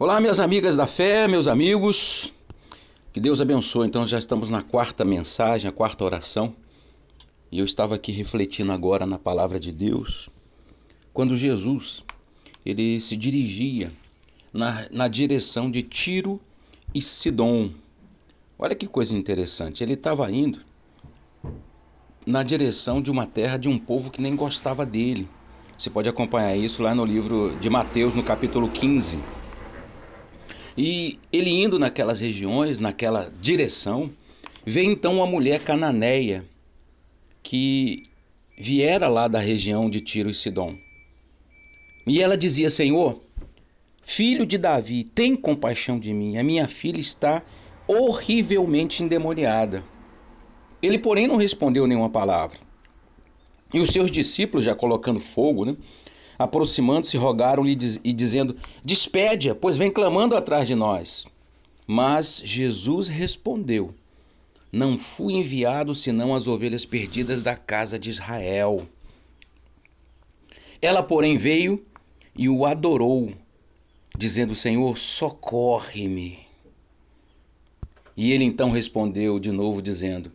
Olá, minhas amigas da fé, meus amigos. Que Deus abençoe. Então, já estamos na quarta mensagem, a quarta oração. E eu estava aqui refletindo agora na palavra de Deus, quando Jesus ele se dirigia na, na direção de Tiro e Sidom. Olha que coisa interessante. Ele estava indo na direção de uma terra de um povo que nem gostava dele. Você pode acompanhar isso lá no livro de Mateus, no capítulo 15. E ele indo naquelas regiões, naquela direção, vê então uma mulher cananeia que viera lá da região de Tiro e Sidom. E ela dizia: Senhor, filho de Davi, tem compaixão de mim, a minha filha está horrivelmente endemoniada. Ele, porém, não respondeu nenhuma palavra. E os seus discípulos, já colocando fogo, né, aproximando-se, rogaram-lhe e dizendo: Despede-a, pois vem clamando atrás de nós. Mas Jesus respondeu: Não fui enviado senão as ovelhas perdidas da casa de Israel. Ela, porém, veio e o adorou, dizendo: Senhor, socorre-me. E ele então respondeu de novo, dizendo: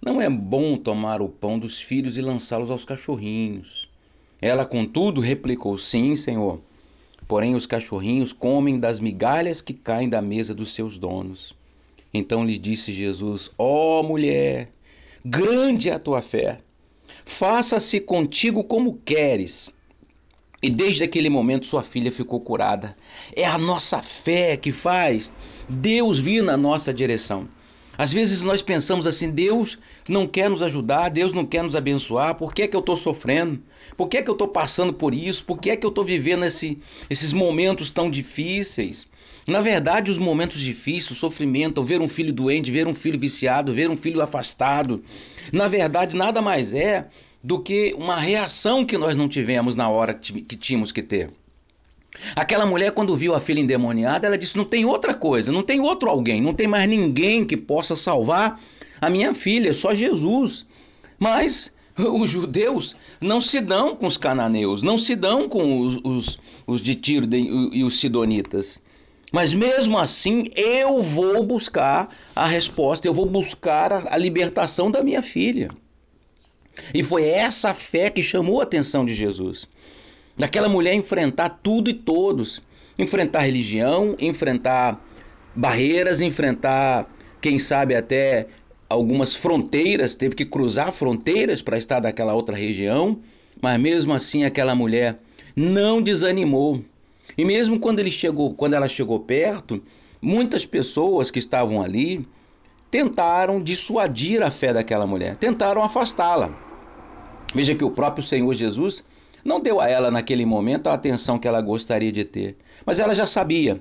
Não é bom tomar o pão dos filhos e lançá-los aos cachorrinhos. Ela, contudo, replicou: Sim, senhor. Porém, os cachorrinhos comem das migalhas que caem da mesa dos seus donos. Então lhe disse Jesus: Ó oh, mulher, grande é a tua fé. Faça-se contigo como queres. E desde aquele momento sua filha ficou curada. É a nossa fé que faz Deus vir na nossa direção. Às vezes nós pensamos assim: Deus não quer nos ajudar, Deus não quer nos abençoar, por que, é que eu estou sofrendo? Por que, é que eu estou passando por isso? Por que, é que eu estou vivendo esse, esses momentos tão difíceis? Na verdade, os momentos difíceis, o sofrimento, ver um filho doente, ver um filho viciado, ver um filho afastado, na verdade, nada mais é do que uma reação que nós não tivemos na hora que tínhamos que ter. Aquela mulher, quando viu a filha endemoniada, ela disse: Não tem outra coisa, não tem outro alguém, não tem mais ninguém que possa salvar a minha filha, só Jesus. Mas os judeus não se dão com os cananeus, não se dão com os, os, os de Tiro e os sidonitas. Mas mesmo assim, eu vou buscar a resposta, eu vou buscar a, a libertação da minha filha. E foi essa fé que chamou a atenção de Jesus daquela mulher enfrentar tudo e todos, enfrentar religião, enfrentar barreiras, enfrentar, quem sabe até algumas fronteiras, teve que cruzar fronteiras para estar daquela outra região, mas mesmo assim aquela mulher não desanimou. E mesmo quando ele chegou, quando ela chegou perto, muitas pessoas que estavam ali tentaram dissuadir a fé daquela mulher, tentaram afastá-la. Veja que o próprio Senhor Jesus não deu a ela naquele momento a atenção que ela gostaria de ter. Mas ela já sabia.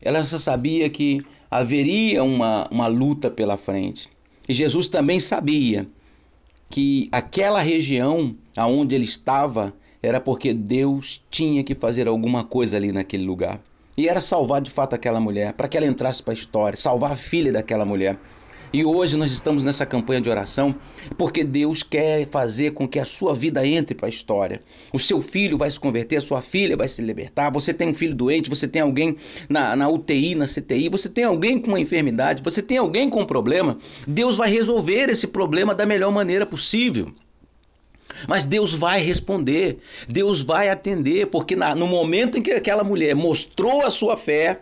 Ela já sabia que haveria uma, uma luta pela frente. E Jesus também sabia que aquela região aonde ele estava era porque Deus tinha que fazer alguma coisa ali naquele lugar. E era salvar de fato aquela mulher, para que ela entrasse para a história, salvar a filha daquela mulher. E hoje nós estamos nessa campanha de oração porque Deus quer fazer com que a sua vida entre para a história. O seu filho vai se converter, a sua filha vai se libertar. Você tem um filho doente, você tem alguém na, na UTI, na CTI, você tem alguém com uma enfermidade, você tem alguém com um problema. Deus vai resolver esse problema da melhor maneira possível. Mas Deus vai responder, Deus vai atender, porque na, no momento em que aquela mulher mostrou a sua fé,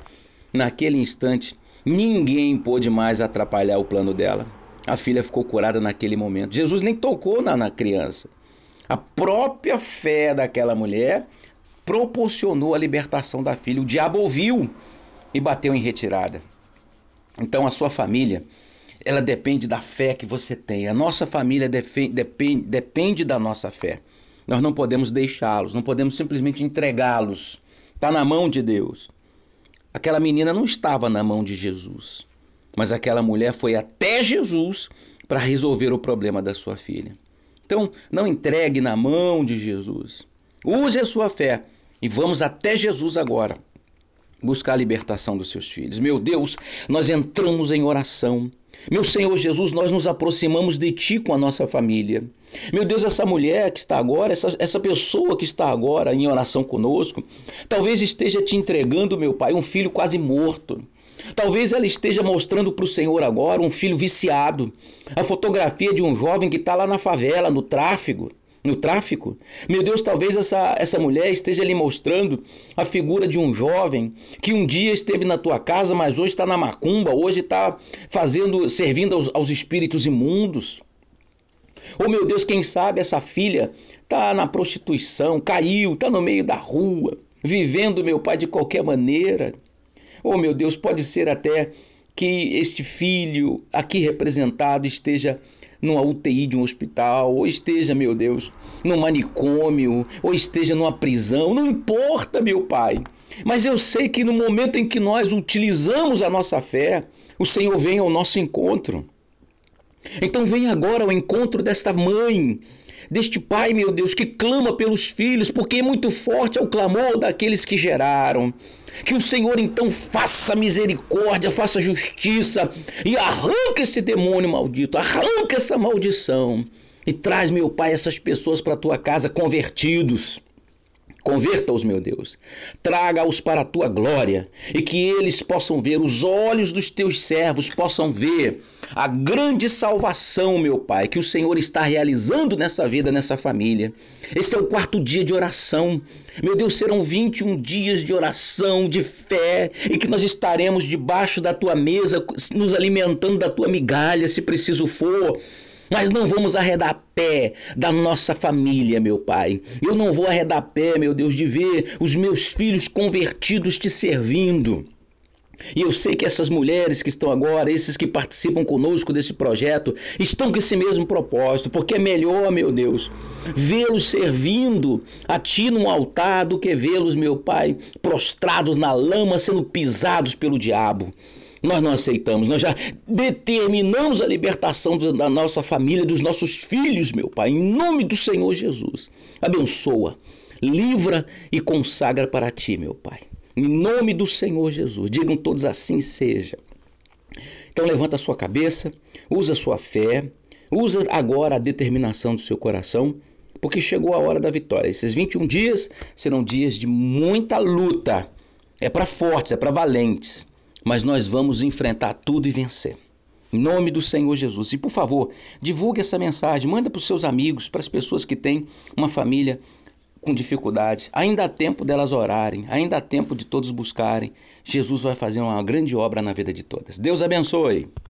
naquele instante, Ninguém pôde mais atrapalhar o plano dela. A filha ficou curada naquele momento. Jesus nem tocou na, na criança. A própria fé daquela mulher proporcionou a libertação da filha. O diabo ouviu e bateu em retirada. Então a sua família, ela depende da fé que você tem. A nossa família depende, depende da nossa fé. Nós não podemos deixá-los, não podemos simplesmente entregá-los. Está na mão de Deus. Aquela menina não estava na mão de Jesus, mas aquela mulher foi até Jesus para resolver o problema da sua filha. Então, não entregue na mão de Jesus. Use a sua fé e vamos até Jesus agora buscar a libertação dos seus filhos. Meu Deus, nós entramos em oração Meu Senhor Jesus, nós nos aproximamos de Ti com a nossa família. Meu Deus, essa mulher que está agora, essa, essa pessoa que está agora em oração conosco, talvez esteja te entregando, meu Pai, um filho quase morto. Talvez ela esteja mostrando para o Senhor agora um filho viciado, a fotografia de um jovem que está lá na favela, no tráfico no tráfico? Meu Deus, talvez essa, essa mulher esteja lhe mostrando a figura de um jovem que um dia esteve na tua casa, mas hoje está na macumba, hoje está fazendo, servindo aos, aos espíritos imundos. Ou meu Deus, quem sabe essa filha está na prostituição, caiu, está no meio da rua, vivendo, meu pai, de qualquer maneira. Ou meu Deus, pode ser até que este filho aqui representado esteja numa UTI de um hospital, ou esteja, meu Deus, num manicômio, ou esteja numa prisão, não importa, meu Pai. Mas eu sei que no momento em que nós utilizamos a nossa fé, o Senhor vem ao nosso encontro. Então vem agora ao encontro desta mãe, deste pai, meu Deus, que clama pelos filhos, porque é muito forte é o clamor daqueles que geraram. Que o Senhor então faça misericórdia, faça justiça e arranque esse demônio maldito, arranque essa maldição e traz, meu Pai, essas pessoas para a tua casa convertidos. Converta-os, meu Deus. Traga-os para a tua glória e que eles possam ver, os olhos dos teus servos possam ver a grande salvação, meu Pai, que o Senhor está realizando nessa vida, nessa família. Esse é o quarto dia de oração. Meu Deus, serão 21 dias de oração, de fé, e que nós estaremos debaixo da tua mesa, nos alimentando da tua migalha, se preciso for mas não vamos arredar pé da nossa família, meu Pai. Eu não vou arredar pé, meu Deus, de ver os meus filhos convertidos te servindo. E eu sei que essas mulheres que estão agora, esses que participam conosco desse projeto, estão com esse mesmo propósito, porque é melhor, meu Deus, vê-los servindo a Ti num altar do que vê-los, meu Pai, prostrados na lama, sendo pisados pelo diabo. Nós não aceitamos, nós já determinamos a libertação da nossa família, dos nossos filhos, meu Pai, em nome do Senhor Jesus. Abençoa, livra e consagra para Ti, meu Pai. Em nome do Senhor Jesus. Digam todos assim seja. Então levanta a sua cabeça, usa a sua fé, usa agora a determinação do seu coração, porque chegou a hora da vitória. Esses 21 dias serão dias de muita luta. É para fortes, é para valentes mas nós vamos enfrentar tudo e vencer. Em nome do Senhor Jesus. E por favor, divulgue essa mensagem, manda para os seus amigos, para as pessoas que têm uma família com dificuldade. Ainda há tempo delas orarem, ainda há tempo de todos buscarem. Jesus vai fazer uma grande obra na vida de todas. Deus abençoe.